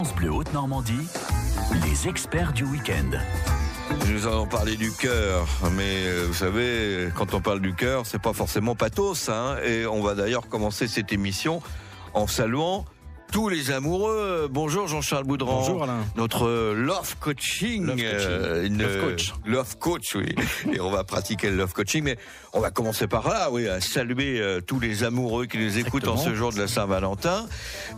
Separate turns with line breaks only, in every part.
France Bleu Haute-Normandie, les experts du week-end.
Nous allons parler du cœur, mais euh, vous savez, quand on parle du cœur, c'est pas forcément pathos, hein, et on va d'ailleurs commencer cette émission en saluant tous les amoureux. Bonjour Jean-Charles Boudran.
Bonjour Alain.
Notre love coaching.
Love coaching.
euh, une-
Love coach.
Love coach, oui. Et on va pratiquer le love coaching, mais on va commencer par là, oui, à saluer euh, tous les amoureux qui nous écoutent en ce jour de la Saint-Valentin,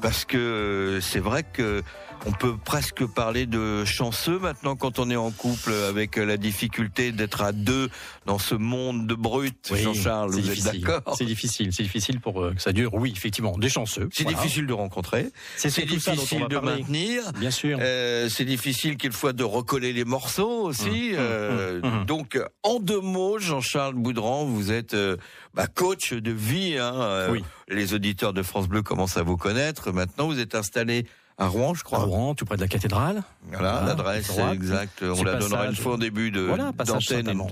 parce que euh, c'est vrai que on peut presque parler de chanceux maintenant quand on est en couple avec euh, la difficulté d'être à deux dans ce monde de brut.
Oui,
Jean-Charles, vous êtes d'accord
C'est difficile, c'est difficile pour euh, que ça dure. Oui, effectivement, des chanceux.
C'est
voilà.
difficile de rencontrer,
C'est
difficile de
parler.
maintenir.
Bien sûr.
Euh, c'est difficile quelquefois de recoller les morceaux aussi.
Mmh,
Euh,
mmh, mmh.
Donc, euh, en deux mots, Jean-Charles Boudran, vous êtes euh, bah, coach de vie. Hein, Euh,
Oui.
Les auditeurs de France Bleu commencent à vous connaître. Maintenant, vous êtes installé à Rouen, je
À
crois.
Rouen, tout près de la cathédrale.
Voilà,
Voilà,
l'adresse
droite.
exacte. On la donnera une fois au début de
Voilà, passage
d'antenne.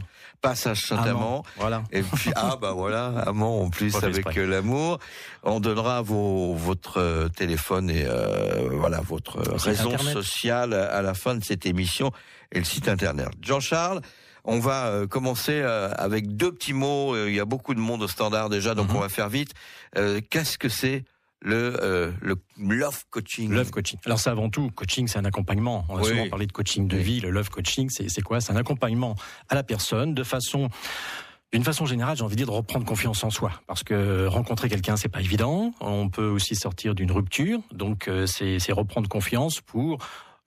Passage Saint-Amand.
Voilà.
Et puis ah bah voilà, amant en plus avec euh, l'amour. On donnera vos, votre euh, téléphone et euh, voilà votre raison
internet.
sociale à la fin de cette émission et le site internet. Jean-Charles, on va euh, commencer avec deux petits mots. Il y a beaucoup de monde au standard déjà, donc
Mhm.
on va faire vite. Euh, Qu'est-ce que c'est le euh, le love coaching
Love coaching. Alors c'est avant tout, coaching, c'est un accompagnement. On a
Oui.
souvent parlé de coaching de
Oui.
vie. Le love coaching, c'est quoi? C'est un accompagnement à la personne de façon d'une façon générale, j'ai envie de dire de reprendre confiance en soi, parce que rencontrer quelqu'un, c'est pas évident. On peut aussi sortir d'une rupture, donc euh, c'est reprendre confiance pour,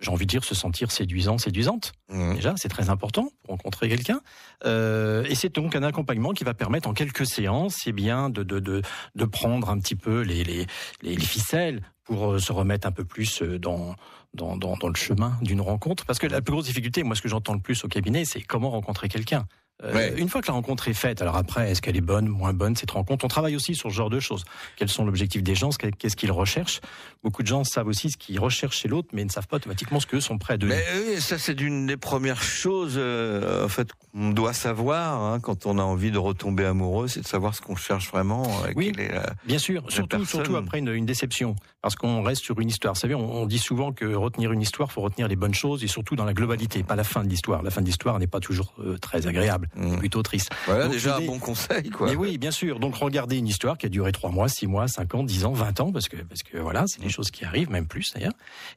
j'ai envie de dire, se sentir séduisant, séduisante.
Mhm.
Déjà, c'est très important pour rencontrer quelqu'un. Euh, et c'est donc un accompagnement qui va permettre en quelques séances, eh bien, de, de, de, de prendre un petit peu les, les, les, les ficelles pour euh, se remettre un peu plus euh, dans, dans, dans, dans le chemin d'une rencontre. Parce que la plus grosse difficulté, moi, ce que j'entends le plus au cabinet, c'est comment rencontrer quelqu'un. Euh,
Ouais.
Une fois que la rencontre est faite, alors après, est-ce qu'elle est bonne, moins bonne, cette rencontre On travaille aussi sur ce genre de choses. Quels sont l'objectif des gens Qu'est-ce qu'ils recherchent? Beaucoup de gens savent aussi ce qu'ils recherchent chez l'autre, mais ne savent pas automatiquement ce qu'eux sont prêts à donner.
Mais oui, ça c'est d'une des premières choses euh, en fait qu'on doit savoir hein, quand on a envie de retomber amoureux, c'est de savoir ce qu'on cherche vraiment. euh,
Oui.
est
Bien sûr, surtout,
personne.
surtout après une, une déception, parce qu'on reste sur une histoire. Vous savez, on, on dit souvent que retenir une histoire, faut retenir les bonnes choses et surtout dans la globalité, pas la fin de l'histoire. La fin de l'histoire n'est pas toujours euh, très agréable,
Mm.
plutôt triste.
Voilà
Donc,
déjà un bon conseil quoi.
Mais oui, bien sûr. Donc regardez une histoire qui a duré trois mois, six mois, cinq ans, dix ans, vingt ans, parce que parce que voilà, c'est des choses qui arrivent, même plus d'ailleurs.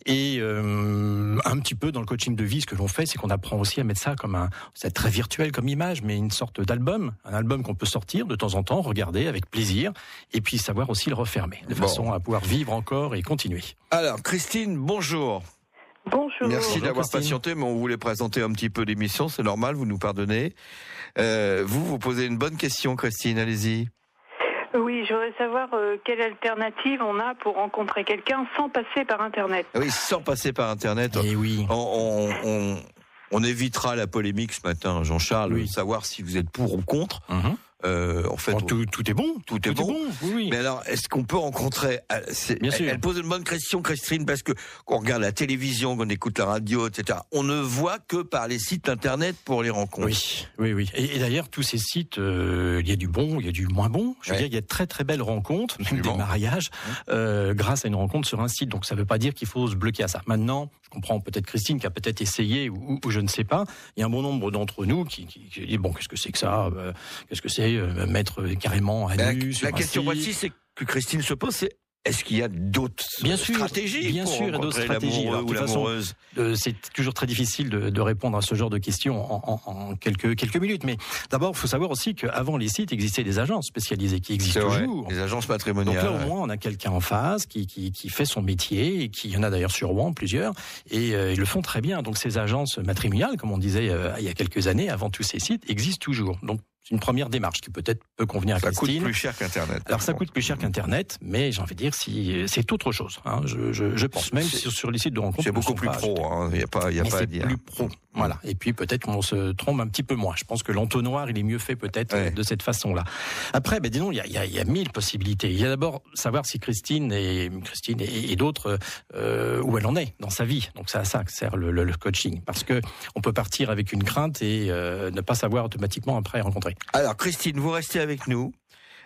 Et euh, un petit peu dans le coaching de vie, ce que l'on fait, c'est qu'on apprend aussi à mettre ça comme un, c'est très virtuel comme image, mais une sorte d'album, un album qu'on peut sortir de temps en temps, regarder avec plaisir, et puis savoir aussi le refermer, de
Bon.
façon à pouvoir vivre encore et continuer.
Alors Christine, bonjour.
Bonjour.
Merci d'avoir patienté, mais on voulait présenter un petit peu l'émission, c'est normal, vous nous pardonnez. Euh, vous vous posez une bonne question, Christine, allez-y.
Oui, je voudrais savoir euh, quelle alternative on a pour rencontrer quelqu'un sans passer par Internet.
Oui, sans passer par Internet.
Et oui.
On, on, on- on évitera la polémique ce matin, Jean-Charles,
Oui.
de savoir si vous êtes pour ou contre.
Mhm.
Euh, en fait,
Bon, tout, tout est bon.
tout est bon.
Oui, oui.
Mais alors, est-ce qu'on peut rencontrer euh,
Bien sûr.
elle pose une bonne question, Christine, parce que quand on regarde la télévision, qu'on écoute la radio, etc., on ne voit que par les sites internet pour les rencontres.
Oui, oui, oui. Et, et d'ailleurs, tous ces sites, euh, il y a du bon, il y a du moins bon. Je veux
Ouais.
dire, il y a de très très belles rencontres, même des mariages, euh, grâce à une rencontre sur un site. Donc ça ne veut pas dire qu'il faut se bloquer à ça. Maintenant, comprends peut-être Christine qui a peut-être essayé ou, ou je ne sais pas. Il y a un bon nombre d'entre nous qui, qui, qui disent bon, qu'est-ce que c'est que ça euh, Qu'est-ce que c'est euh, mettre carrément à
La,
nu
la
sur un
question précise, c'est que Christine se pose, c'est est-ce qu'il y a d'autres stratégies
bien
pour
sûr, il y a d'autres stratégies.
l'amoureux
Alors, de
ou
toute façon,
l'amoureuse
Euh, c'est toujours très difficile de, de répondre à ce genre de questions en, en- en quelques, quelques minutes. Mais d'abord, il faut savoir aussi qu'avant les sites existaient des agences spécialisées qui existent
vrai,
toujours.
les agences
Donc
matrimoniales.
là, au moins, on a quelqu'un en face qui, qui, qui fait son métier et qui il y en a d'ailleurs sur Rouen plusieurs et euh, ils le font très bien. Donc ces agences matrimoniales, comme on disait euh, il y a quelques années, avant tous ces sites, existent toujours. Donc une première démarche qui peut-être peut convenir à
ça coûte
Christine.
plus cher qu'Internet.
Alors ça coûte plus cher qu'Internet, mais j'ai envie de dire si c'est autre chose. Hein, je, je, je pense même
C'est-
sur, sur les sites de rencontres.
C'est beaucoup plus pro, hein. il n'y a pas, il y a
mais
pas à
c'est
dire.
plus pro. Voilà. Et puis peut-être qu'on se trompe un petit peu moins. Je pense que l'entonnoir, il est mieux fait peut-être
Ouais.
de cette façon-là. Après, ben disons, il y a, y, a, y a mille possibilités. Il y a d'abord savoir si Christine et Christine et, et d'autres euh, où elle en est dans sa vie. Donc c'est à ça que sert le, le- le coaching, parce que on peut partir avec une crainte et euh, ne pas savoir automatiquement après rencontrer.
Alors Christine, vous restez avec nous.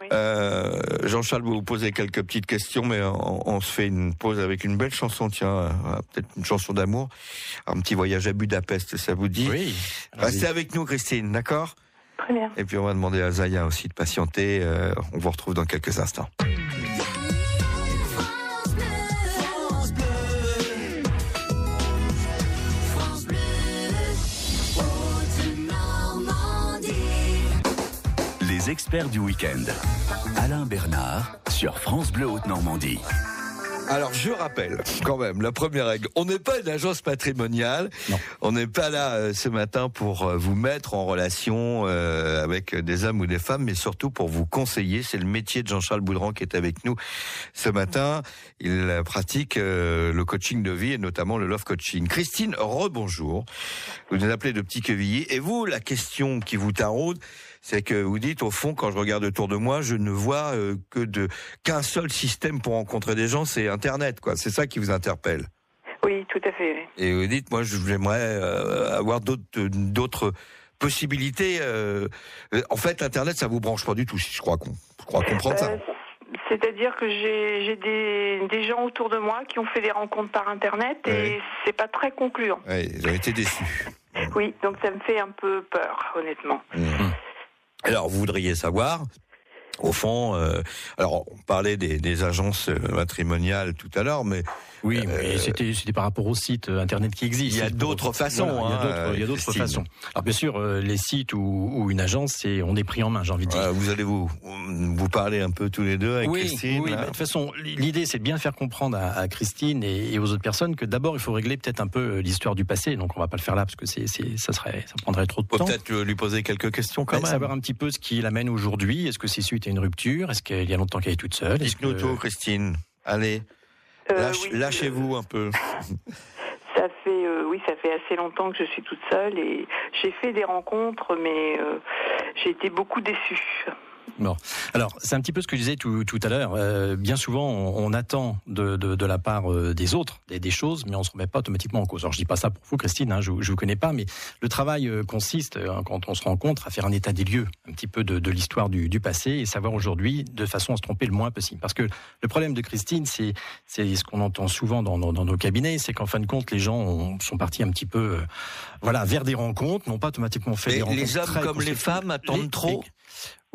Oui.
Euh, Jean-Charles va vous poser quelques petites questions, mais on, on, se fait une pause avec une belle chanson, tiens, euh, peut-être une chanson d'amour, un petit voyage à Budapest, ça vous dit
Oui.
Restez avec nous, Christine, d'accord
Très bien.
Et puis on va demander à Zaya aussi de patienter. Euh, on vous retrouve dans quelques instants.
Les experts du week-end. Alain Bernard sur France Bleu Haute-Normandie.
Alors je rappelle quand même la première règle, on n'est pas une agence patrimoniale,
Non.
on n'est pas là euh, ce matin pour euh, vous mettre en relation euh, avec des hommes ou des femmes, mais surtout pour vous conseiller. C'est le métier de Jean-Charles Boudran qui est avec nous ce matin. Il pratique le coaching de vie et notamment le love coaching. Christine, rebonjour. Vous nous appelez de Petit Quevilly et vous, la question qui vous taraude, c'est que vous dites au fond, quand je regarde autour de moi, je ne vois euh, que de qu'un seul système pour rencontrer des gens, c'est Internet, quoi. C'est ça qui vous interpelle.
Oui, tout à fait. oui.
Et vous dites, moi, j'aimerais euh, avoir d'autres d'autres possibilités. euh, euh, en fait, Internet, ça vous branche pas du tout, si je crois qu'on crois comprendre ça.
C'est-à-dire que j'ai des, des gens autour de moi qui ont fait des rencontres par Internet et
Oui.
c'est pas très concluant.
Ouais, j'ai été déçu.
Oui, donc ça me fait un peu peur, honnêtement.
Alors, vous voudriez savoir, au fond, euh, alors on parlait des, agences euh, matrimoniales tout à l'heure, mais
Oui, mais c'était c'était par rapport aux sites euh, internet qui existent.
Il y a d'autres façons,
voilà,
hein,
il y a d'autres- façons. Alors bien sûr, euh, les sites ou, ou une agence, c'est on est pris en main, j'ai envie de dire.
euh, vous allez vous vous parler un peu tous les deux avec
oui,
Christine.
oui, de toute façon, l'idée c'est de bien faire comprendre à, à Christine et, et aux autres personnes que d'abord il faut régler peut-être un peu euh, l'histoire du passé. Donc on va pas le faire là parce que c'est ça serait ça prendrait trop de temps.
peut-être euh, lui poser quelques questions quand même.
savoir un petit peu ce qui l'amène aujourd'hui. Est-ce que c'est suite à une rupture? Est-ce qu'il y a longtemps qu'elle est toute seule?
Dites-nous
que-
tout, Christine. Allez,
Euh,
lâche-
oui,
lâchez-vous un peu.
Ça fait euh, oui, ça fait assez longtemps que je suis toute seule et j'ai fait des rencontres, mais euh, j'ai été beaucoup déçue.
Bon. Alors, c'est un petit peu ce que je disais tout, tout à l'heure. Euh, bien souvent, on, on attend de, de, de la part euh, des autres des, des choses, mais on se remet pas automatiquement en cause. Alors, je dis pas ça pour vous, Christine, hein, je, je vous connais pas, mais le travail euh, consiste, euh, quand on se rencontre, à faire un état des lieux, un petit peu de, de l'histoire du, du passé et savoir aujourd'hui, de façon à se tromper le moins possible. Parce que le problème de Christine, c'est c'est ce qu'on entend souvent dans, dans, dans nos cabinets, c'est qu'en fin de compte, les gens ont- sont partis un petit peu, euh, voilà, vers des rencontres, n'ont pas automatiquement fait des rencontres
les hommes comme les femmes attendent
Les-
trop
les-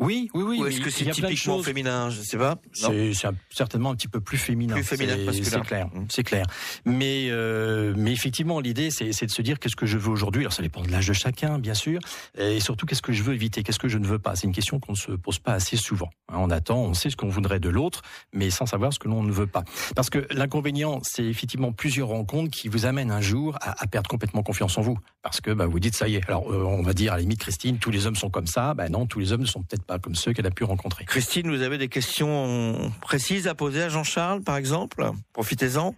Oui, oui, oui.
Ou est-ce que c'est typiquement féminin Je sais pas.
C'est certainement un petit peu plus féminin.
Plus féminin
C'est-
masculin.
C'est clair,
Mm.
c'est clair. Mais euh, mais effectivement, l'idée c'est de se dire qu'est-ce que je veux aujourd'hui. Alors ça dépend de l'âge de chacun, bien sûr, et surtout qu'est-ce que je veux éviter, qu'est-ce que je ne veux pas. C'est une question qu'on ne se pose pas assez souvent. Hein, on attend, on sait ce qu'on voudrait de l'autre, mais sans savoir ce que l'on ne veut pas. Parce que l'inconvénient, c'est effectivement plusieurs rencontres qui vous amènent un jour à, à perdre complètement confiance en vous, parce que bah, vous dites ça y est. Alors euh, on va dire à la limite, Christine, tous les hommes sont comme ça. Ben non, tous les hommes ne sont peut-être pas comme ceux qu'elle a pu rencontrer.
Christine, vous avez des questions précises à poser à Jean-Charles, par exemple? Profitez-en.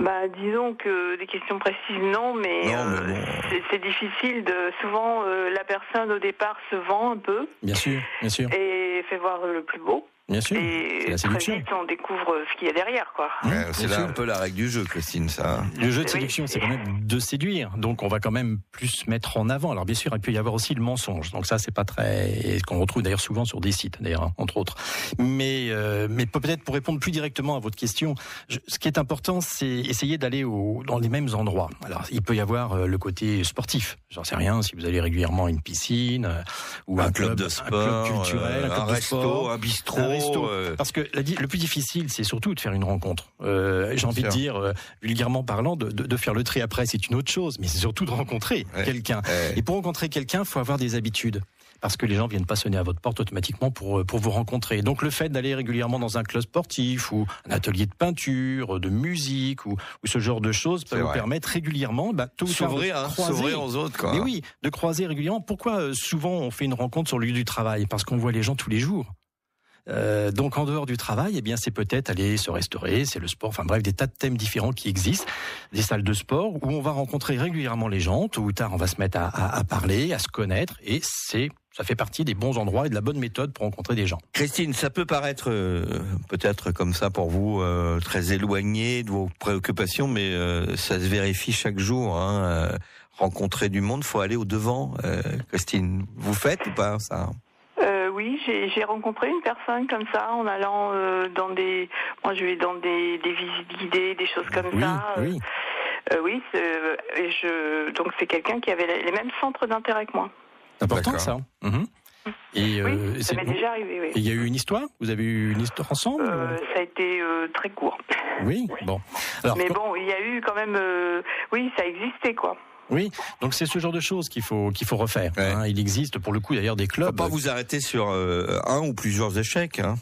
Bah, disons que des questions précises, non, mais, euh,
bon.
c'est- c'est difficile. De, souvent, euh, la personne au départ se vend un peu
Bien sûr, bien sûr,
et fait voir le plus beau.
Bien sûr.
Et
la
très vite, on découvre ce qu'il y a derrière, quoi.
Ouais, c'est
bien
là
sûr.
un peu la règle du jeu, Christine, ça.
Le jeu de
Oui.
séduction, c'est quand même de séduire. Donc, on va quand même plus mettre en avant. Alors, bien sûr, il peut y avoir aussi le mensonge. Donc, ça, c'est pas très, ce qu'on retrouve d'ailleurs souvent sur des sites, d'ailleurs, hein, entre autres. Mais, euh, mais peut-être pour répondre plus directement à votre question, je- ce qui est important, c'est essayer d'aller au- dans les mêmes endroits. Alors, il peut y avoir euh, le côté sportif. J'en sais rien, si vous allez régulièrement à une piscine, euh, ou
un, club, de sport,
un club culturel,
euh,
un, club
un
de
resto,
sport.
un bistrot.
Resto.
euh,
Parce que la le plus difficile, c'est surtout de faire une rencontre. Euh, J'ai envie de dire, euh, vulgairement parlant, de, de, de faire le tri après, c'est une autre chose, mais c'est surtout de rencontrer
Ouais.
quelqu'un. Et pour rencontrer quelqu'un, il faut avoir des habitudes. Parce que les gens viennent pas sonner à votre porte automatiquement pour, pour vous rencontrer. Donc le fait d'aller régulièrement dans un club sportif ou un atelier de peinture, de musique ou, ou ce genre de choses peut vous
vrai.
permettre régulièrement bah,
s'ouvrir, hein, s'ouvrir aux autres, quoi.
Mais oui, de croiser régulièrement. Pourquoi souvent on fait une rencontre sur le lieu du travail? Parce qu'on voit les gens tous les jours. Euh, donc en dehors du travail, eh bien c'est peut-être aller se restaurer, c'est le sport, enfin bref, des tas de thèmes différents qui existent, des salles de sport où on va rencontrer régulièrement les gens. Tôt ou tard, on va se mettre à, parler, à se connaître, et c'est ça fait partie des bons endroits et de la bonne méthode pour rencontrer des gens.
Christine, ça peut paraître euh, peut-être comme ça pour vous euh, très éloigné de vos préoccupations, mais ça se vérifie chaque jour. Hein, rencontrer du monde, faut aller au devant. Christine, vous faites ou pas ça?
Oui, j'ai rencontré une personne comme ça en allant euh, dans des, moi je vais dans des, des visites guidées, des choses comme
Oui,
ça. euh,
oui.
euh, oui, c'est- et je, donc c'est quelqu'un qui avait les mêmes centres d'intérêt que moi.
C'est important ça. Mhm. Et
Oui,
euh,
ça m'est déjà arrivé. Oui.
il y a eu une histoire? Vous avez eu une histoire ensemble
Euh, ça a été euh, très court.
Oui, bon. Alors,
Mais bon, il y a eu quand même, euh, oui, ça existait quoi.
Oui, donc c'est ce genre de choses qu'il faut qu'il faut refaire.
Ouais.
hein. Il existe pour le coup d'ailleurs des
Faut
clubs.
pas vous arrêter sur euh, un ou plusieurs échecs. Hein.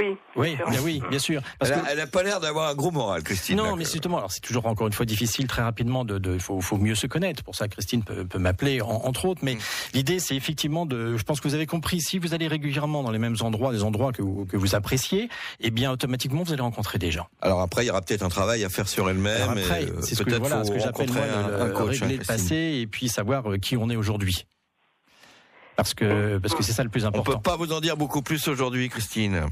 Oui.
Oui, bien oui, bien sûr. Parce
Elle,
que-
a, elle a pas l'air d'avoir un gros moral, Christine.
Non, mais justement, alors c'est toujours encore une fois difficile très rapidement de, de faut, faut mieux se connaître. Pour ça, Christine peut, peut m'appeler en- entre autres. Mais
Mm.
l'idée, c'est effectivement de, je pense que vous avez compris, si vous allez régulièrement dans les mêmes endroits, des endroits que vous, que vous appréciez, eh bien automatiquement vous allez rencontrer des gens.
Alors après, il y aura peut-être un travail à faire sur elle-même.
Après,
euh,
c'est ce que voilà, ce que j'appelle moi le,
un, un
le
coach, hein,
régler le passé et puis savoir euh, qui on est aujourd'hui. Parce que parce que c'est ça le plus
On
important.
peut pas vous en dire beaucoup plus aujourd'hui, Christine.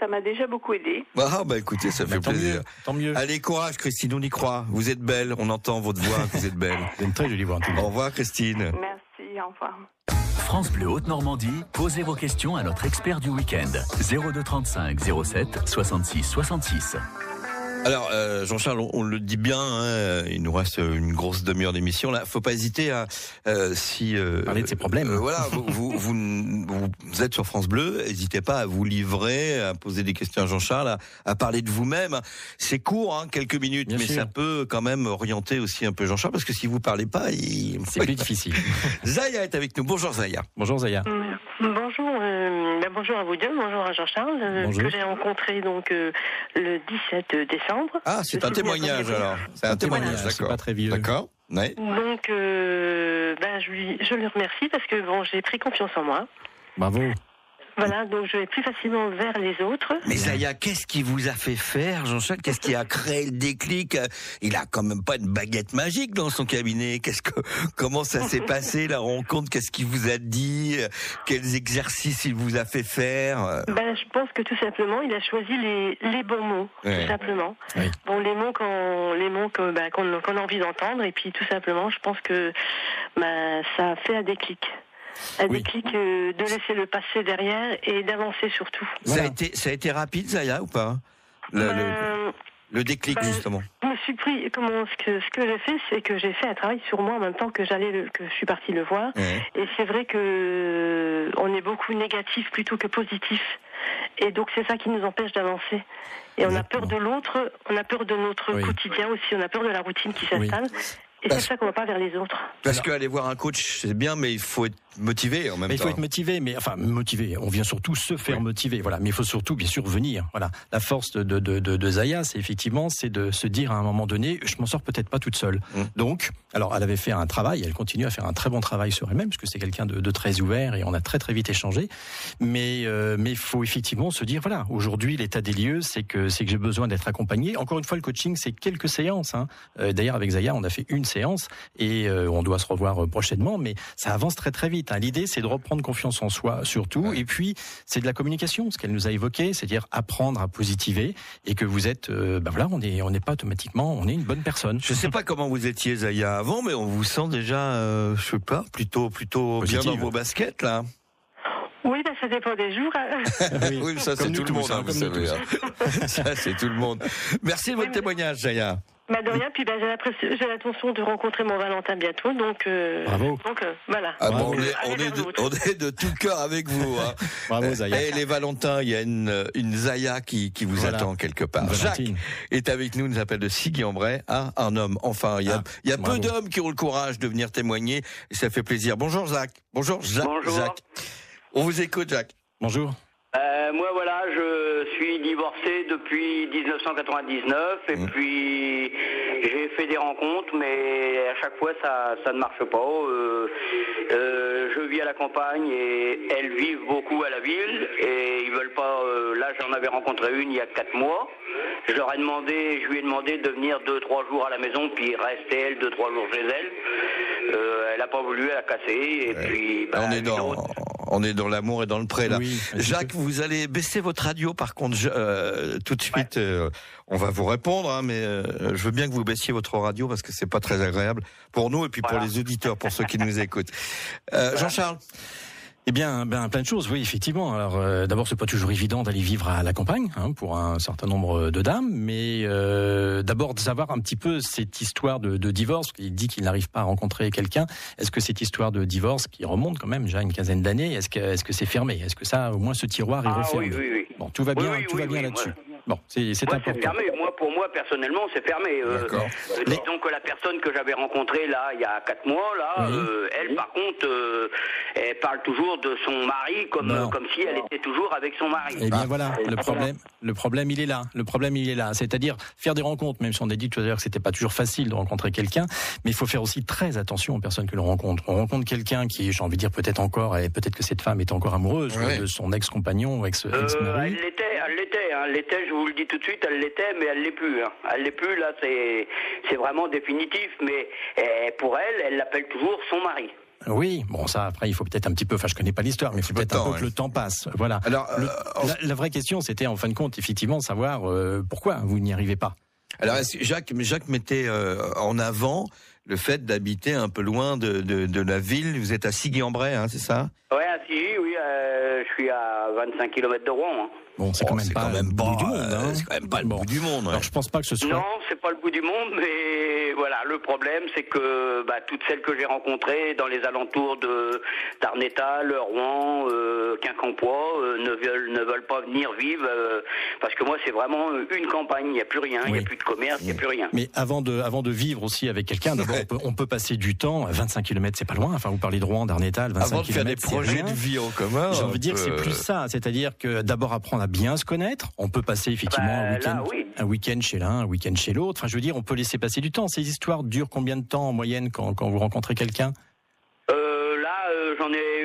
Ça m'a déjà beaucoup aidé.
Ah bah écoutez, ça
Bah,
fait
tant
plaisir.
mieux, tant mieux.
Allez, courage, Christine, on y croit. Vous êtes belle, on entend votre voix, vous êtes belle.
C'est une très jolie voix.
Au revoir, Christine.
Merci, au revoir.
France Bleu Haute-Normandie, posez vos questions à notre expert du week-end. 02 35 07 66 66.
Alors, euh, Jean-Charles, on, on le dit bien, hein, il nous reste une grosse demi-heure d'émission. Là, faut pas hésiter à euh, si euh,
Parler de ses problèmes.
euh, voilà, vous, vous, vous, vous êtes sur France Bleu, n'hésitez pas à vous livrer, à poser des questions à Jean-Charles, à, à parler de vous-même. C'est court, hein, quelques minutes,
Bien
mais
sûr.
ça peut quand même orienter aussi un peu Jean-Charles, parce que si vous parlez pas, il...
C'est plus difficile.
Zaya est avec nous. Bonjour Zaya.
Bonjour Zaya.
Bonjour, euh, ben bonjour à vous deux, bonjour à Jean-Charles, euh, que j'ai rencontré donc euh, le 17 décembre.
Ah, c'est un témoignage alors. C'est un témoignage,
C'est
d'accord.
pas très vieux.
D'accord. Ouais.
Donc, euh, ben, je, lui, je le remercie parce que bon, j'ai pris confiance en moi.
Bravo.
Voilà, donc je vais plus facilement vers les autres.
Mais Zaya, qu'est-ce qui vous a fait faire, Jean-Charles? Qu'est-ce qui a créé le déclic? Il a quand même pas une baguette magique dans son cabinet. Qu'est-ce que, comment ça s'est passé la rencontre? Qu'est-ce qu'il vous a dit? Quels exercices il vous a fait faire?
Ben, je pense que tout simplement, il a choisi les, les bons mots,
Ouais.
tout simplement.
Oui.
Bon, les mots qu'on les mots que, ben, qu'on qu'on a envie d'entendre, et puis tout simplement, je pense que ben, ça a fait un déclic. Un
Oui.
déclic euh, de laisser le passé derrière et d'avancer surtout.
Ça a
Voilà.
été, ça a été rapide, Zaya, ou pas le, le,
Euh,
le déclic
ben,
justement.
je me suis pris, comment, ce que, ce que j'ai fait, c'est que j'ai fait un travail sur moi en même temps que j'allais, le- que je suis partie le voir.
Ouais.
Et c'est vrai que euh, on est beaucoup négatif plutôt que positif. Et donc c'est ça qui nous empêche d'avancer. Et on a peur de l'autre, on a peur de notre
Oui.
quotidien aussi, on a peur de la routine qui
Oui.
s'installe. Et c'est ça qu'on va pas vers les autres.
Parce qu'aller voir un coach, c'est bien, mais il faut être motivé en même
Mais il
temps.
faut être motivé, mais enfin motivé. On vient surtout se faire motiver, voilà. Mais il faut surtout, bien sûr, venir. Voilà. La force de de de, Zaya, c'est effectivement, c'est de se dire à un moment donné, je m'en sors peut-être pas toute seule.
Mm.
Donc, alors, elle avait fait un travail, elle continue à faire un très bon travail sur elle-même, parce que c'est quelqu'un de, de très ouvert et on a très très vite échangé. Mais euh, mais il faut effectivement se dire, voilà, aujourd'hui l'état des lieux, c'est que c'est que j'ai besoin d'être accompagné. Encore une fois, le coaching, c'est quelques séances. Hein. Euh, D'ailleurs, avec Zaya, on a fait une séance et euh, on doit se revoir euh, prochainement, mais ça avance très très vite. Hein. L'idée, c'est de reprendre confiance en soi surtout,
Ouais.
et puis c'est de la communication, ce qu'elle nous a évoqué, c'est-à-dire apprendre à positiver et que vous êtes, euh, ben voilà, on est on n'est pas automatiquement, on est une bonne personne.
Je sais pas comment vous étiez Zaya avant, mais on vous sent déjà, euh, je sais pas, plutôt plutôt bien dans vos baskets là.
Oui, ben ça dépend des jours. hein.
oui, ça c'est tout le monde, hein, vous savez. hein. ça c'est tout le monde. Merci de votre témoignage, Zaya.
Bah de rien, puis ben, j'ai l'intention de rencontrer mon Valentin bientôt, donc euh,
Bravo.
donc euh, voilà.
Ah bon, on, est, on, de,
l'autre.
on est de tout cœur avec vous. Hein.
Bravo Zaya.
Et les Valentins, il y a une, une Zaya qui, qui vous
Voilà.
attend quelque part.
Une
Jacques
Valentine.
est avec nous, nous appelle de Sigui-en-Bray. Ah, un homme. Enfin, il y a,
Ah,
il y a peu d'hommes qui ont le courage de venir témoigner et ça fait plaisir. Bonjour Jacques. Bonjour, Jacques.
Bonjour.
Jacques. On vous écoute, Jacques.
Bonjour.
Euh, moi, voilà, je suis divorcé depuis 1999 et
Mmh.
puis j'ai fait des rencontres, mais à chaque fois, ça, ça ne marche pas. Euh, euh, je vis à la campagne et elles vivent beaucoup à la ville et ils veulent pas. euh, là, j'en avais rencontré une il y a quatre mois. Je leur ai demandé, je lui ai demandé de venir deux, trois jours à la maison, puis rester elle deux, trois jours chez elle. Elle a pas voulu, elle a cassé et puis.
on
bah,
est dans, on est dans l'amour et dans le pré là.
Oui,
Jacques, vous allez baisser votre radio par contre je- euh, tout de suite. euh, on va vous répondre, hein, mais euh, je veux bien que vous baissiez votre radio parce que c'est pas très agréable pour nous et puis pour les auditeurs, pour ceux qui nous écoutent. Euh, Jean-Charles,
Eh bien, ben, plein de choses, oui, effectivement. Alors, euh, d'abord, c'est pas toujours évident d'aller vivre à la campagne hein, pour un certain nombre de dames, mais euh, d'abord de savoir un petit peu cette histoire de, de divorce. Il dit qu'il n'arrive pas à rencontrer quelqu'un. Est-ce que cette histoire de divorce, qui remonte quand même déjà une quinzaine d'années, est-ce que est-ce que c'est fermé? Est-ce que ça, au moins, ce tiroir est
Ah
refermé?
oui, oui, oui.
Bon, tout va bien, tout va bien là-dessus.
moi-
Bon, c'est c'est
fermé. Moi, pour moi, personnellement, c'est fermé. Euh, euh, disons que la personne que j'avais rencontrée là, il y a quatre mois, là,
Oui.
euh, elle, par contre, euh, elle parle toujours de son mari comme
Non.
comme si elle était toujours avec son mari.
Eh bien voilà, le problème, le problème il est là. Le problème il est là, c'est-à-dire faire des rencontres. Même si on a dit tout à l'heure que c'était pas toujours facile de rencontrer quelqu'un, mais il faut faire aussi très attention aux personnes que l'on rencontre. On rencontre quelqu'un qui, j'ai envie de dire peut-être encore, et peut-être que cette femme est encore amoureuse
Ouais.
de son ex-compagnon, ou ex-
Euh, elle
ex-mari.
l'était, elle l'était, hein, elle l'était, je vous le dis tout de suite, elle l'était, mais elle l'est plus. Hein. Elle l'est plus, là, c'est, c'est vraiment définitif, mais eh, pour elle, elle l'appelle toujours son mari.
Oui, bon ça après il faut peut-être un petit peu, enfin je connais pas l'histoire, mais il faut peut-être un peu que le temps passe. Voilà.
alors,
Le-
euh,
la, la vraie question c'était en fin de compte effectivement savoir euh, pourquoi vous n'y arrivez pas.
alors est-ce que Jacques, Jacques mettait euh, en avant le fait d'habiter un peu loin de, de, de la ville? Vous êtes à Sigui-en-Bray, hein, c'est ça?
Ouais, ah, si, oui, euh, je suis à 25 km de Rouen. hein.
Bon, c'est
Oh,
quand même pas le bout du monde.
euh,
hein.
C'est quand même pas le
Bon.
bout du monde. ouais.
Alors je pense pas que ce soit.
Non, c'est pas le bout du monde, mais voilà, le problème, c'est que bah, toutes celles que j'ai rencontrées dans les alentours de Darnétal, Rouen, euh, Quincampoix, euh, ne veulent ne veulent pas venir vivre euh, parce que moi, c'est vraiment une campagne. Il n'y a plus rien, il n'y
Oui.
a plus de commerce, il n'y a plus rien.
Mais avant de, avant de vivre aussi avec quelqu'un, d'abord on, peut, on peut passer du temps. 25 km, c'est pas loin. Enfin, vous parlez de Rouen, d'Arnétal, 25
Avant de faire des
km, c'est
projets
rien.
de vie en commun.
J'ai envie de dire que c'est plus
euh,
ça, c'est-à-dire que d'abord apprendre à bien se connaître. On peut passer effectivement
Bah,
un week-end,
oui.
chez l'un, un week-end chez l'autre. Enfin, je veux dire, on peut laisser passer du temps. Ces histoires durent combien de temps en moyenne quand, quand vous rencontrez quelqu'un?
Euh, là, euh, j'en ai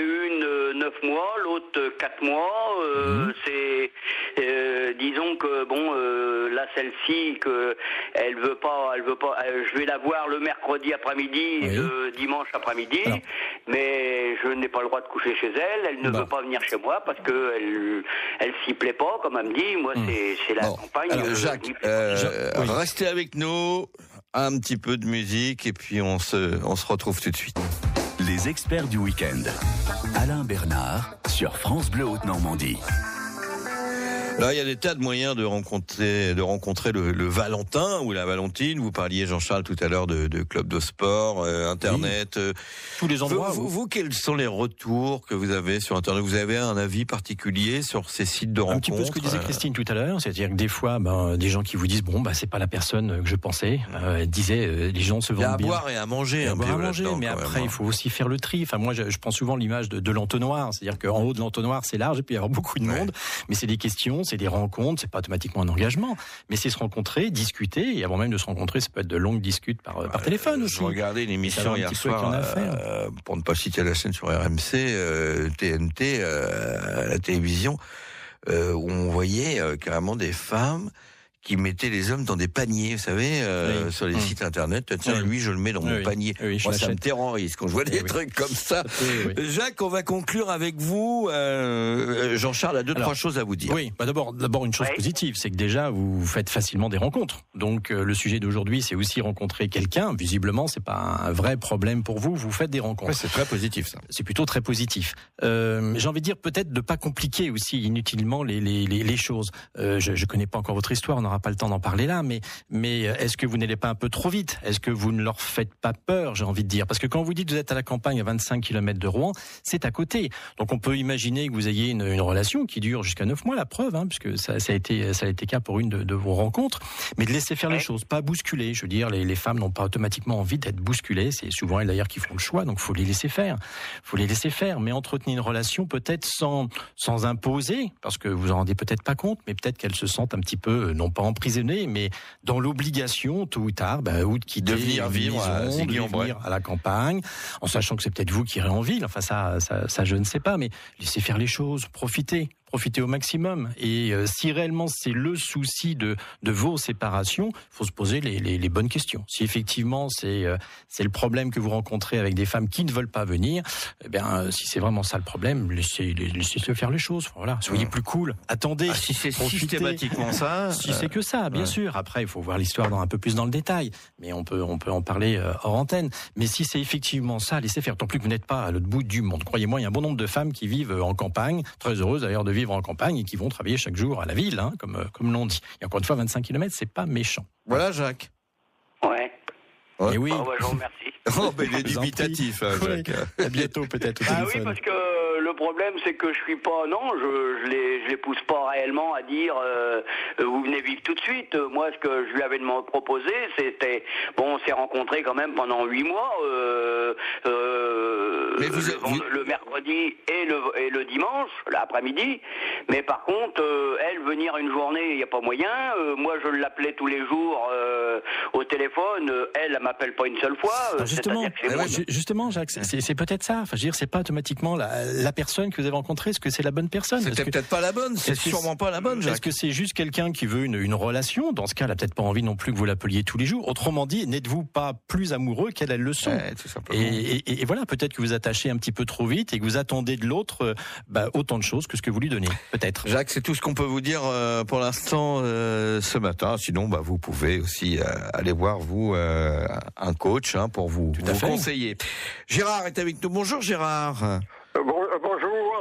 neuf mois, l'autre quatre mois. Euh,
Mhm.
C'est, euh, disons que bon, euh, là celle-ci que elle veut pas, elle veut pas. je vais la voir le mercredi après-midi,
Oui.
le dimanche après-midi, mais je n'ai pas le droit de coucher chez elle. Elle ne
Bah.
veut pas venir chez moi parce que elle, elle s'y plaît pas, comme elle me dit. Moi,
Mhm.
c'est, c'est la
Bon,
campagne.
alors, Jacques,
oui.
restez avec nous. Un petit peu de musique et puis on se, on se retrouve tout de suite.
Les experts du week-end. Alain Bernard sur France Bleu Haute-Normandie.
Là, il y a des tas de moyens de rencontrer, de rencontrer le, le Valentin ou la Valentine. Vous parliez, Jean-Charles, tout à l'heure de, de clubs de sport, euh, Internet. euh.
Tous les endroits.
vous- quels sont les retours que vous avez sur Internet? Vous avez un avis particulier sur ces sites de rencontres
Un petit peu ce que disait
euh,
Christine tout à l'heure, c'est-à-dire que des fois, ben, des gens qui vous disent bon, bah c'est pas la personne que je pensais. Euh, euh, les gens se
a
vendent
à
bien.
boire et à manger.
A à boire
peu
à manger, mais après
même,
il
hein.
faut aussi faire le tri. Enfin moi je, je prends souvent l'image de, de l'entonnoir, c'est-à-dire qu'en haut de l'entonnoir c'est large et puis il y avoir beaucoup de
Ouais.
monde, mais c'est des questions, c'est des rencontres, c'est pas automatiquement un engagement, mais c'est se rencontrer, discuter et avant même de se rencontrer, ça peut être de longues discutes par, par téléphone aussi.
Je regardais une émission hier soir, euh, pour ne pas citer la chaîne sur RMC, euh, TNT, euh, à la télévision, euh, où on voyait euh, carrément des femmes qui mettaient les hommes dans des paniers, vous savez, euh,
Oui.
sur les
Hum.
sites internet. Tiens,
Oui.
lui, je le mets dans
Oui,
mon panier. Moi, ça me terrorise quand je vois des
Eh oui.
trucs comme ça. Jacques, on va conclure avec vous. Euh, Jean-Charles a deux,
Alors,
trois choses à vous dire.
Oui, bah d'abord, d'abord une chose positive, c'est que déjà vous faites facilement des rencontres. Donc euh, le sujet d'aujourd'hui, c'est aussi rencontrer quelqu'un. Visiblement, c'est pas un vrai problème pour vous. Vous faites des rencontres.
C'est très positif, ça.
c'est plutôt très positif. Euh, J'ai envie de dire peut-être de pas compliquer aussi inutilement les, les, les, les choses. Euh, je, je connais pas encore votre histoire, on n'aura pas le temps d'en parler là, mais mais euh, est-ce que vous n'allez pas un peu trop vite? Est-ce que vous ne leur faites pas peur J'ai envie de dire? Parce que quand vous dites que vous êtes à la campagne à 25 km de Rouen, c'est à côté. Donc on peut imaginer que vous ayez une, une relation qui dure jusqu'à 9 mois, la preuve, hein, puisque ça, ça a été ça a été cas pour une de, de vos rencontres. Mais de laisser faire les choses, pas bousculer. Je veux dire, les, les femmes n'ont pas automatiquement envie d'être bousculées. C'est souvent elles d'ailleurs qui font le choix, donc faut les laisser faire faut les laisser faire, mais entretenir une relation peut-être sans sans imposer, parce que vous en rendez peut-être pas compte, mais peut-être qu'elles se sentent un petit peu euh, non pas emprisonnées, mais dans l'obligation tôt ou tard, bah, ou de quitter
De venir vivre à
de venir à la campagne, en sachant que c'est peut-être vous qui irez en ville. Enfin ça, ça, ça je ne sais pas, mais laissez faire les choses, profitez, profitez au maximum. Et euh, si réellement c'est le souci de, de vos séparations, faut se poser les, les, les bonnes questions. Si effectivement c'est euh, c'est le problème que vous rencontrez avec des femmes qui ne veulent pas venir, eh bien euh, si c'est vraiment ça le problème, laissez laissez se faire les choses. Voilà, soyez plus cool. Attendez.
Ah, si c'est systématiquement ça.
Si c'est que ça, bien
ouais.
sûr. Après, il faut voir l'histoire dans un peu plus dans le détail, mais on peut on peut en parler hors antenne. Mais si c'est effectivement ça, laissez faire. Tant plus que vous n'êtes pas à l'autre bout du monde. Croyez-moi, il y a un bon nombre de femmes qui vivent en campagne, très heureuses d'ailleurs de vivre en campagne et qui vont travailler chaque jour à la ville, hein, comme euh, comme l'on dit. Et encore une fois, 25 km, c'est pas méchant.
Voilà, Jacques.
Ouais.
Ouais.
Et oui.
Oh, bah, je vous remercie.
Oh, mais il est dubitatif, hein,
Oui.
Jacques.
À bientôt peut-être au
Ah oui,
téléphone.
parce que le problème, c'est que je suis pas. Non, je, je les, je les pousse pas réellement à dire euh, euh, vous venez vivre tout de suite. Moi, ce que je lui avais demandé- proposé, c'était bon, on s'est rencontrés quand même pendant huit mois, euh, euh,
Mais vous
le,
vous-
le mercredi et le, et le dimanche, l'après-midi. Mais par contre, euh, elle venir une journée, il n'y a pas moyen. Euh, moi, je l'appelais tous les jours euh, au téléphone. Elle, elle m'appelle pas une seule fois. Euh,
justement, justement, Jacques, c'est- peut-être ça. Enfin, je veux dire, c'est pas automatiquement la, la personne que vous avez rencontrée. Est-ce que c'est la bonne personne?
C'était
que-
peut-être pas la bonne, c'est sûrement pas la bonne,
Est-ce que c'est juste quelqu'un qui veut une, une relation? Dans ce cas, elle a peut-être pas envie non plus que vous l'appeliez tous les jours. Autrement dit, n'êtes-vous pas plus amoureux qu'elle, elle le sont?
Ouais, tout simplement.
et, et- et voilà, peut-être que vous attachez un petit peu trop vite et que vous attendez de l'autre euh, bah, autant de choses que ce que vous lui donnez. Peut-être.
Jacques, c'est tout ce qu'on peut vous dire euh, pour l'instant euh, ce matin. Sinon, bah, vous pouvez aussi euh, aller voir vous un coach hein, pour vous, vous conseiller. Gérard est avec nous. Bonjour Gérard.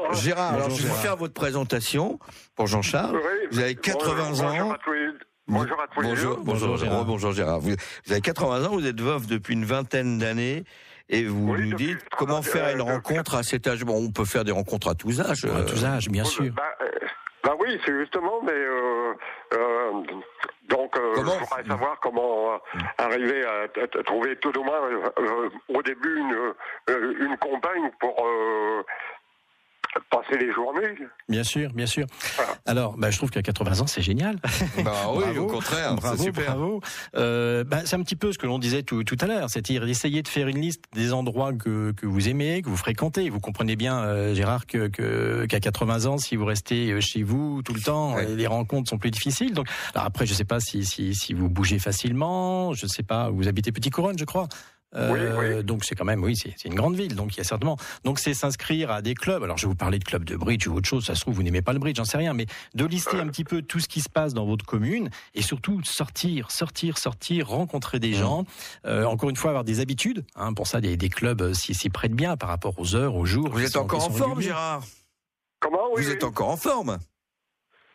Euh, euh, bonjour.
Gérard, alors
Bonjour,
je vais faire votre présentation pour Jean-Charles.
Oui.
Vous avez 80
Bonjour,
ans.
Bonjour à tous les, bonjour à tous les
bonjour,
deux.
bonjour,
Bonjour, Gérard.
bonjour Gérard. Vous, vous avez 80 ans, vous êtes veuf depuis une vingtaine d'années. Et vous
Oui,
nous dites comment faire
euh,
une rencontre à cet âge. Bon, on peut faire des rencontres à tous âges.
À
euh,
tous âges, bien sûr.
Bah, euh, bah oui, c'est justement, mais euh, euh, donc euh,
Comment
je voudrais savoir comment euh, arriver à, à- à trouver tout au moins euh, euh, au début une, euh, une compagne pour euh, passer les journées.
Bien sûr, bien sûr.
Voilà.
Alors, bah, je trouve qu'à 80 ans, c'est génial.
Bah oui,
Bravo.
au contraire,
Bravo,
c'est super.
bravo. Euh, bah, c'est un petit peu ce que l'on disait tout, tout à l'heure, c'est-à-dire d'essayer de faire une liste des endroits que, que vous aimez, que vous fréquentez. Vous comprenez bien, euh, Gérard, que, que, qu'à 80 ans, si vous restez euh, chez vous tout le temps,
Ouais.
les rencontres sont plus difficiles. Donc, alors après, je sais pas si, si, si vous bougez facilement, je sais pas, vous habitez Petit Couronne, je crois. Euh,
Oui, oui.
Donc c'est quand même, oui, c'est une grande ville, donc il y a certainement. Donc c'est s'inscrire à des clubs. Alors je vais vous parler de clubs de bridge ou autre chose. Ça se trouve vous n'aimez pas le bridge, j'en sais rien, mais de lister un petit peu tout ce qui se passe dans votre commune et surtout sortir, sortir, sortir, rencontrer des gens. Euh, encore une fois, avoir des habitudes. Hein, pour ça, des, des clubs euh, s'y s'y prêtent bien par rapport aux heures, aux jours.
Vous êtes
sont-
encore en forme,
réguliers.
Gérard?
Comment? Oui,
Vous
oui.
êtes encore en forme?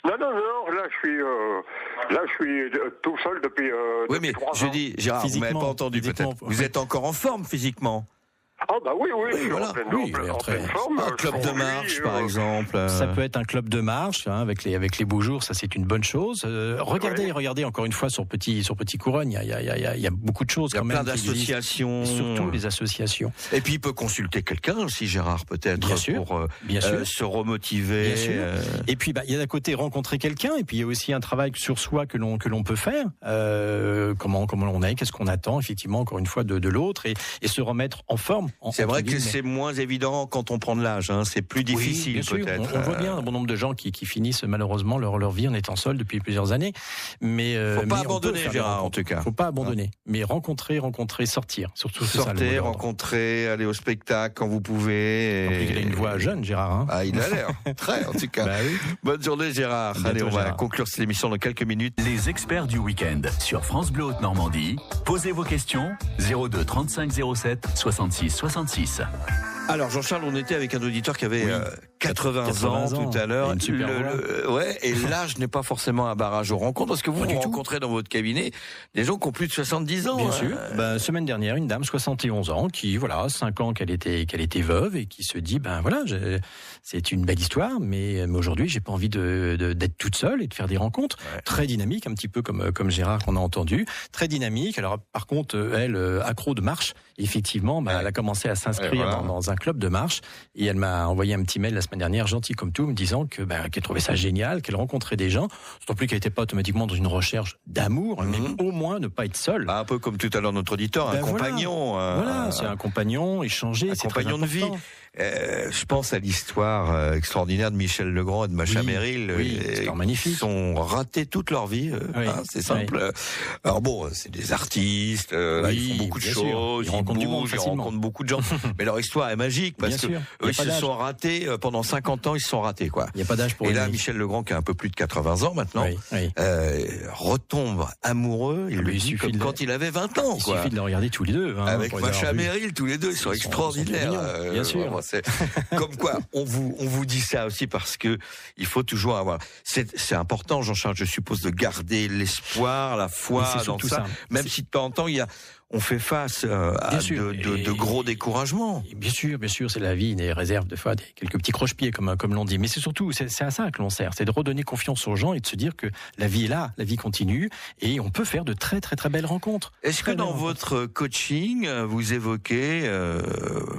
Non, non, non, là je suis, euh, là je suis euh, tout seul depuis. Euh,
Oui,
depuis
mais je
ans.
dis, Gérard, vous m'avez
Physiquement,
pas entendu peut-être. Vous êtes encore en forme physiquement
Ah bah oui, oui, je suis
voilà.
en pleine,
Oui,
en pleine-
il est
en
très-
pleine forme.
Un club de marche,
euh,
par exemple. euh,
Ça peut être un club de marche hein, avec les avec les beaux jours, ça c'est une bonne chose. Euh, regardez, regardez encore une fois sur petit sur petit couronne, il y a il y a, il y a- il y a beaucoup de choses
Il y a
quand
plein d'associations.
Surtout les associations.
Et puis il peut consulter quelqu'un aussi, Gérard, peut-être,
Bien sûr,
pour euh,
Bien
euh,
sûr.
se remotiver.
Bien sûr. Et puis, bah, il y a d'un côté rencontrer quelqu'un, et puis il y a aussi un travail sur soi que l'on que l'on peut faire. Euh, comment comment on est, qu'est-ce qu'on attend, effectivement, encore une fois de, de l'autre, et, et se remettre en forme.
C'est vrai que c'est moins évident quand on prend de l'âge. Hein. C'est plus difficile, peut-être.
On, on voit
euh,
bien un bon nombre de gens qui, qui finissent malheureusement leur, leur vie en étant seuls depuis plusieurs années. Mais euh,
Faut pas
mais peut
abandonner, Gérard, en tout cas.
Faut pas abandonner. Mais rencontrer, rencontrer, sortir. Surtout ça,
Sortez, rencontrer, aller au spectacle quand vous pouvez.
Plus, il a une voix jeune, Gérard. Hein.
Ah, il a l'air. Très, en tout cas.
Bah oui.
Bonne journée, Gérard.
Bientôt,
Allez, on va conclure cette émission dans quelques minutes.
Les experts du week-end sur France Bleu Haute Normandie. Posez vos questions 02 35 07 66 66.
Alors, Jean-Charles, on était avec un auditeur qui avait
Oui.
euh, 80,
80
ans,
ans.
tout à l'heure. Ouais, et l'âge n'est pas forcément un barrage aux rencontres, parce que vous, vous rencontrez dans votre cabinet des gens qui ont plus de 70 ans.
Bien
hein.
sûr. Ben, semaine dernière, une dame, 71 ans, qui, voilà, 5 ans qu'elle était, qu'elle était veuve et qui se dit, ben voilà, je- c'est une belle histoire, mais, mais aujourd'hui, j'ai pas envie de, d'être toute seule et de faire des rencontres.
Ouais.
Très dynamique, un petit peu comme, comme Gérard qu'on a entendu. Très dynamique. Alors, par contre, elle, euh, accro de marche, effectivement, ben,
Ouais.
elle a commencé à s'inscrire
voilà.
dans, dans un club de marche et elle m'a envoyé un petit mail la semaine dernière, gentil comme tout, me disant que, ben, qu'elle trouvait ça génial, qu'elle rencontrait des gens. D'autant plus qu'elle n'était pas automatiquement dans une recherche d'amour,
Mhm.
mais au moins ne pas être seule.
Bah, un peu comme tout à l'heure notre auditeur, un
Ben voilà.
compagnon. euh,
Voilà, c'est un compagnon, échanger,
un compagnon de vie. Euh, je pense à l'histoire euh, extraordinaire de Michel Legrand et de Macha
Oui,
Merrill.
oui,
euh,
histoire magnifique.
Ils sont ratés toute leur vie. euh,
Oui,
hein, c'est simple. Alors bon, c'est des artistes. euh, là, ils
Oui,
font beaucoup de
sûr.
choses.
Ils rencontrent du monde
bougent, ils rencontrent beaucoup de gens. Mais leur histoire est magique parce
Bien
que
sûr.
Eux, ils se sont ratés euh, pendant 50 ans. Ils se sont ratés quoi.
Il n'y a pas d'âge pour
Et là. Michel Legrand, qui a un peu plus de 80 ans maintenant,
Oui, oui.
euh, retombe amoureux. Il
Ah,
dit
suffit
comme
de-
quand il avait 20 ans.
Il
quoi.
suffit de les regarder tous les deux. hein,
Avec Macha. Merrill, tous les deux, ils sont extraordinaires.
bien sûr.
C'est- Comme quoi, on vous, on vous dit ça aussi parce que il faut toujours avoir. C'est c'est important, Jean-Charles, je suppose, de garder l'espoir, la foi dans
surtout
ça.
ça.
Même si de temps en temps, il y a, on fait face euh, à de, de- de gros découragements.
Bien sûr, bien sûr, c'est la vie, des réserves, des fois, des, quelques petits croche-pieds, comme, comme l'on dit. Mais c'est surtout, c'est à ça que l'on sert, c'est de redonner confiance aux gens et de se dire que la vie est là, la vie continue, et on peut faire de très très très belles rencontres.
Est-ce que dans
rencontres.
votre coaching, euh, vous évoquez, euh,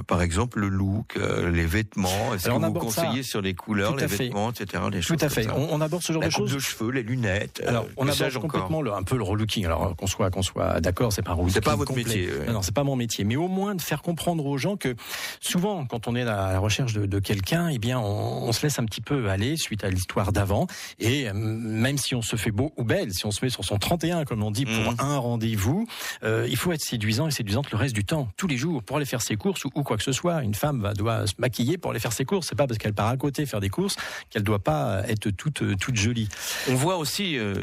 par exemple, le look, euh, les vêtements? Est-ce que vous
ça.
conseillez sur les couleurs, les
fait.
vêtements, etc. Les
Tout à fait. On, on aborde ce genre
La
de choses.
de cheveux, les lunettes. euh,
Alors, on aborde complètement le, un peu le relooking. Alors, qu'on soit, qu'on soit d'accord, c'est pas un relooking
votre
complet.
métier, ouais.
Non, non, c'est pas mon métier. Mais au moins de faire comprendre aux gens que souvent, quand on est à la recherche de, de quelqu'un, eh bien, on, on se laisse un petit peu aller suite à l'histoire d'avant. Et même si on se fait beau ou belle, si on se met sur son 31, comme on dit, pour
Mhm.
un rendez-vous, euh, il faut être séduisant et séduisante le reste du temps, tous les jours, pour aller faire ses courses ou, ou quoi que ce soit. Une femme va, doit se maquiller pour aller faire ses courses. C'est pas parce qu'elle part à côté faire des courses qu'elle doit pas être toute, toute jolie.
On voit aussi, euh,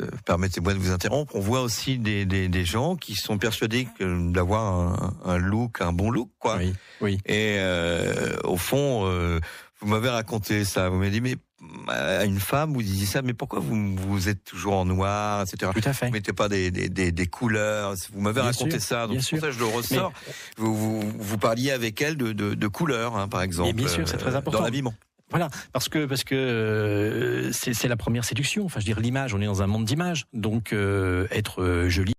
euh, permettez-moi de vous interrompre, on voit aussi des, des, des gens qui sont persuadés que d'avoir un, un look, un bon look, quoi.
Oui, oui.
Et euh, au fond, euh, vous m'avez raconté ça. Vous m'avez dit, mais à une femme, vous disiez ça, mais pourquoi vous, vous êtes toujours en noir, etc.
Tout à fait.
Vous mettez pas des, des, des, des couleurs? Vous m'avez raconté
sûr,
ça, donc ça je le ressors. Vous, vous, vous parliez avec elle de, de, de couleurs, hein, par exemple.
bien sûr, c'est très
euh,
important.
Dans l'habillement.
Voilà, parce que parce que euh, c'est c'est la première séduction. Enfin, je veux dire l'image. On est dans un monde d'image, donc euh, être euh, joli.